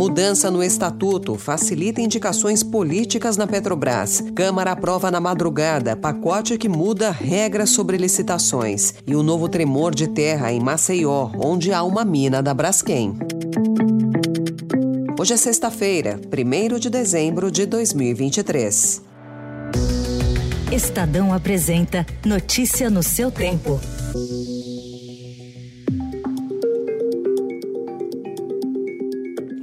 Mudança no estatuto facilita indicações políticas na Petrobras. Câmara aprova na madrugada pacote que muda regras sobre licitações. E o novo tremor de terra em Maceió, onde há uma mina da Braskem. Hoje é sexta-feira, 1 de dezembro de 2023. Estadão apresenta Notícia no seu tempo.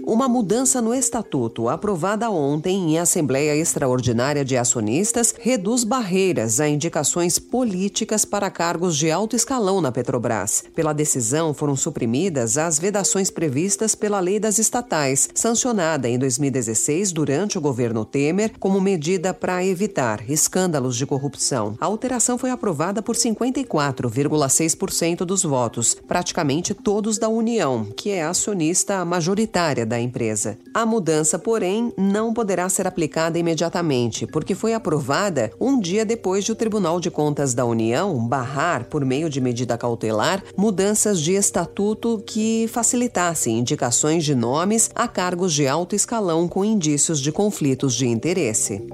Uma mudança no estatuto aprovada ontem em Assembleia Extraordinária de Acionistas reduz barreiras a indicações políticas para cargos de alto escalão na Petrobras. Pela decisão, foram suprimidas as vedações previstas pela Lei das Estatais, sancionada em 2016 durante o governo Temer, como medida para evitar escândalos de corrupção. A alteração foi aprovada por 54,6% dos votos, praticamente todos da União, que é acionista majoritária da empresa. A mudança, porém, não poderá ser aplicada imediatamente, porque foi aprovada um dia depois de o Tribunal de Contas da União barrar, por meio de medida cautelar, mudanças de estatuto que facilitassem indicações de nomes a cargos de alto escalão com indícios de conflitos de interesse.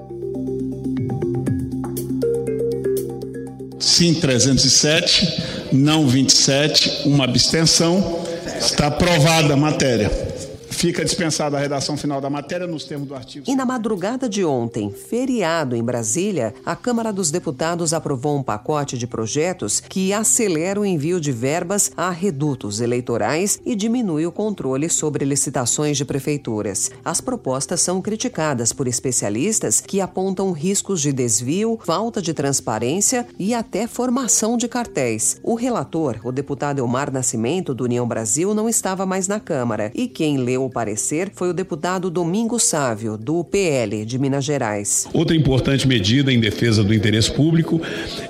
Sim, 307, não 27, uma abstenção. Está aprovada a matéria. Fica dispensada a redação final da matéria nos termos do artigo. E na madrugada de ontem, feriado em Brasília, a Câmara dos Deputados aprovou um pacote de projetos que acelera o envio de verbas a redutos eleitorais e diminui o controle sobre licitações de prefeituras. As propostas são criticadas por especialistas que apontam riscos de desvio, falta de transparência e até formação de cartéis. O relator, o deputado Elmar Nascimento, do União Brasil, não estava mais na Câmara e quem leu parecer foi o deputado Domingos Sávio, do PL de Minas Gerais. Outra importante medida em defesa do interesse público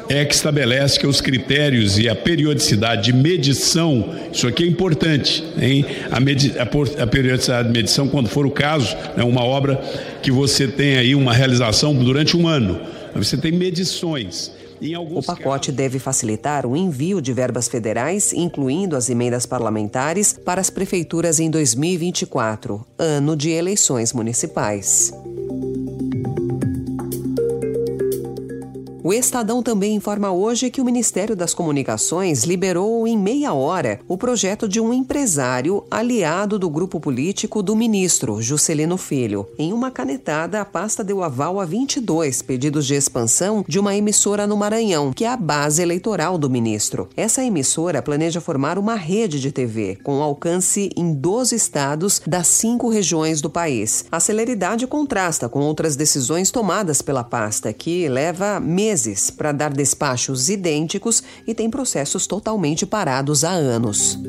é que estabelece que os critérios e a periodicidade de medição, isso aqui é importante, hein? A, medi a, a periodicidade de medição, quando for o caso, é né, uma obra que você tem aí uma realização durante um ano. Você tem medições. O pacote deve facilitar o envio de verbas federais, incluindo as emendas parlamentares, para as prefeituras em 2024, ano de eleições municipais. O Estadão também informa hoje que o Ministério das Comunicações liberou em meia hora o projeto de um empresário aliado do grupo político do ministro, Juscelino Filho. Em uma canetada, a pasta deu aval a 22 pedidos de expansão de uma emissora no Maranhão, que é a base eleitoral do ministro. Essa emissora planeja formar uma rede de TV com alcance em 12 estados das cinco regiões do país. A celeridade contrasta com outras decisões tomadas pela pasta, que leva meses meses para dar despachos idênticos e tem processos totalmente parados há anos.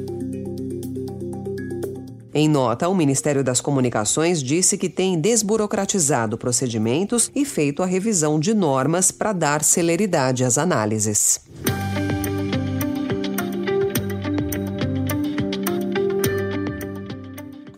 Em nota, o Ministério das Comunicações disse que tem desburocratizado procedimentos e feito a revisão de normas para dar celeridade às análises.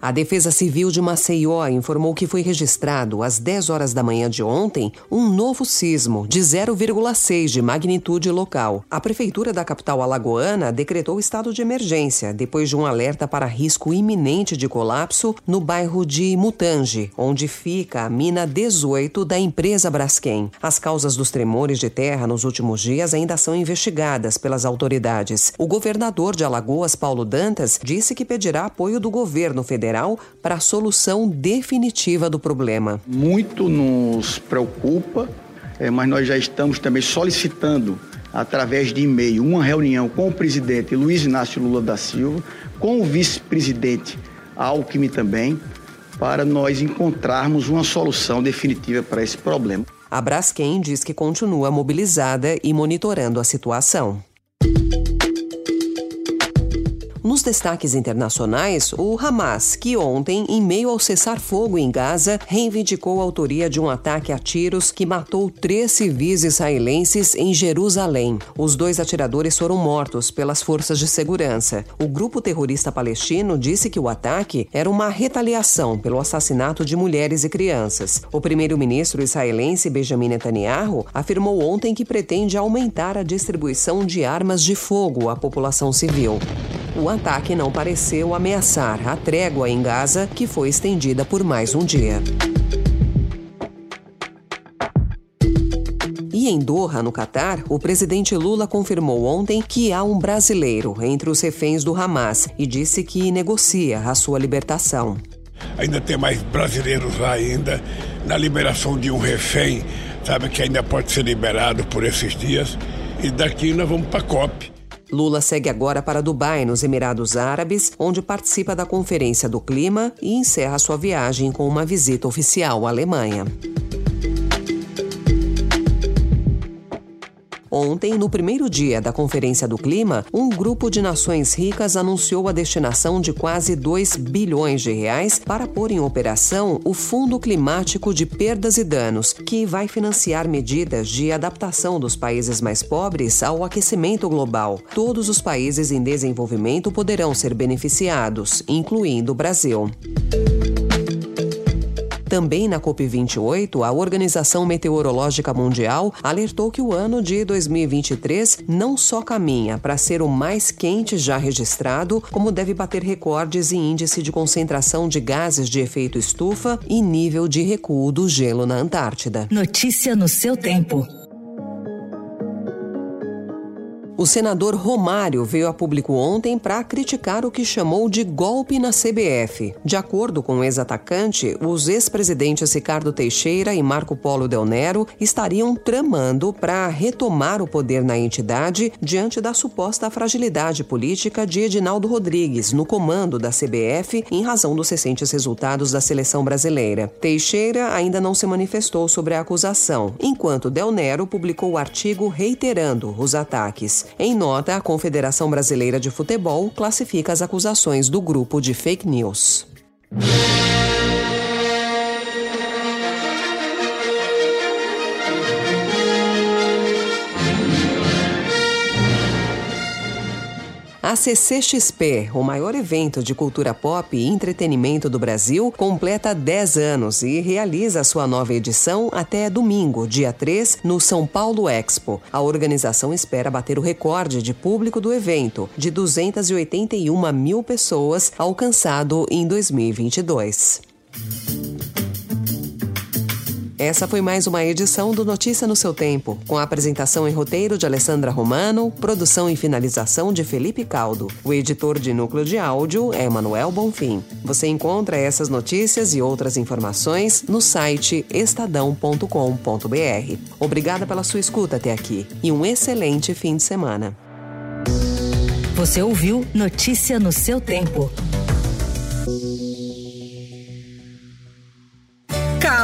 A Defesa Civil de Maceió informou que foi registrado às 10 horas da manhã de ontem um novo sismo de 0,6 de magnitude local. A prefeitura da capital alagoana decretou estado de emergência depois de um alerta para risco iminente de colapso no bairro de Mutange, onde fica a mina 18 da empresa Braskem. As causas dos tremores de terra nos últimos dias ainda são investigadas pelas autoridades. O governador de Alagoas, Paulo Dantas, disse que pedirá apoio do governo federal Federal para a solução definitiva do problema. Muito nos preocupa, é, mas nós já estamos também solicitando, através de e-mail, uma reunião com o presidente Luiz Inácio Lula da Silva, com o vice-presidente Alckmin também, para nós encontrarmos uma solução definitiva para esse problema. A Braskem diz que continua mobilizada e monitorando a situação. Nos destaques internacionais, o Hamas, que ontem, em meio ao cessar-fogo em Gaza, reivindicou a autoria de um ataque a tiros que matou três civis israelenses em Jerusalém. Os dois atiradores foram mortos pelas forças de segurança. O grupo terrorista palestino disse que o ataque era uma retaliação pelo assassinato de mulheres e crianças. O primeiro-ministro israelense Benjamin Netanyahu afirmou ontem que pretende aumentar a distribuição de armas de fogo à população civil. O ataque não pareceu ameaçar a trégua em Gaza, que foi estendida por mais um dia. E em Doha, no Catar, o presidente Lula confirmou ontem que há um brasileiro entre os reféns do Hamas e disse que negocia a sua libertação. Ainda tem mais brasileiros lá ainda na liberação de um refém, sabe que ainda pode ser liberado por esses dias. E daqui nós vamos para a COP. Lula segue agora para Dubai, nos Emirados Árabes, onde participa da Conferência do Clima e encerra sua viagem com uma visita oficial à Alemanha. Ontem, no primeiro dia da Conferência do Clima, um grupo de nações ricas anunciou a destinação de quase 2 bilhões de reais para pôr em operação o Fundo Climático de Perdas e Danos, que vai financiar medidas de adaptação dos países mais pobres ao aquecimento global. Todos os países em desenvolvimento poderão ser beneficiados, incluindo o Brasil. Também na COP28, a Organização Meteorológica Mundial alertou que o ano de 2023 não só caminha para ser o mais quente já registrado, como deve bater recordes em índice de concentração de gases de efeito estufa e nível de recuo do gelo na Antártida. Notícia no seu tempo. O senador Romário veio a público ontem para criticar o que chamou de golpe na CBF. De acordo com o ex-atacante, os ex-presidentes Ricardo Teixeira e Marco Polo Del Nero estariam tramando para retomar o poder na entidade diante da suposta fragilidade política de Edinaldo Rodrigues no comando da CBF em razão dos recentes resultados da seleção brasileira. Teixeira ainda não se manifestou sobre a acusação, enquanto Del Nero publicou o artigo reiterando os ataques. Em nota, a Confederação Brasileira de Futebol classifica as acusações do grupo de fake news. A CCXP, o maior evento de cultura pop e entretenimento do Brasil, completa 10 anos e realiza sua nova edição até domingo, dia 3, no São Paulo Expo. A organização espera bater o recorde de público do evento, de 281 mil pessoas, alcançado em 2022. Essa foi mais uma edição do Notícia no seu Tempo, com a apresentação e roteiro de Alessandra Romano, produção e finalização de Felipe Caldo. O editor de núcleo de áudio é Manuel Bonfim. Você encontra essas notícias e outras informações no site estadão.com.br. Obrigada pela sua escuta até aqui e um excelente fim de semana. Você ouviu Notícia no seu tempo.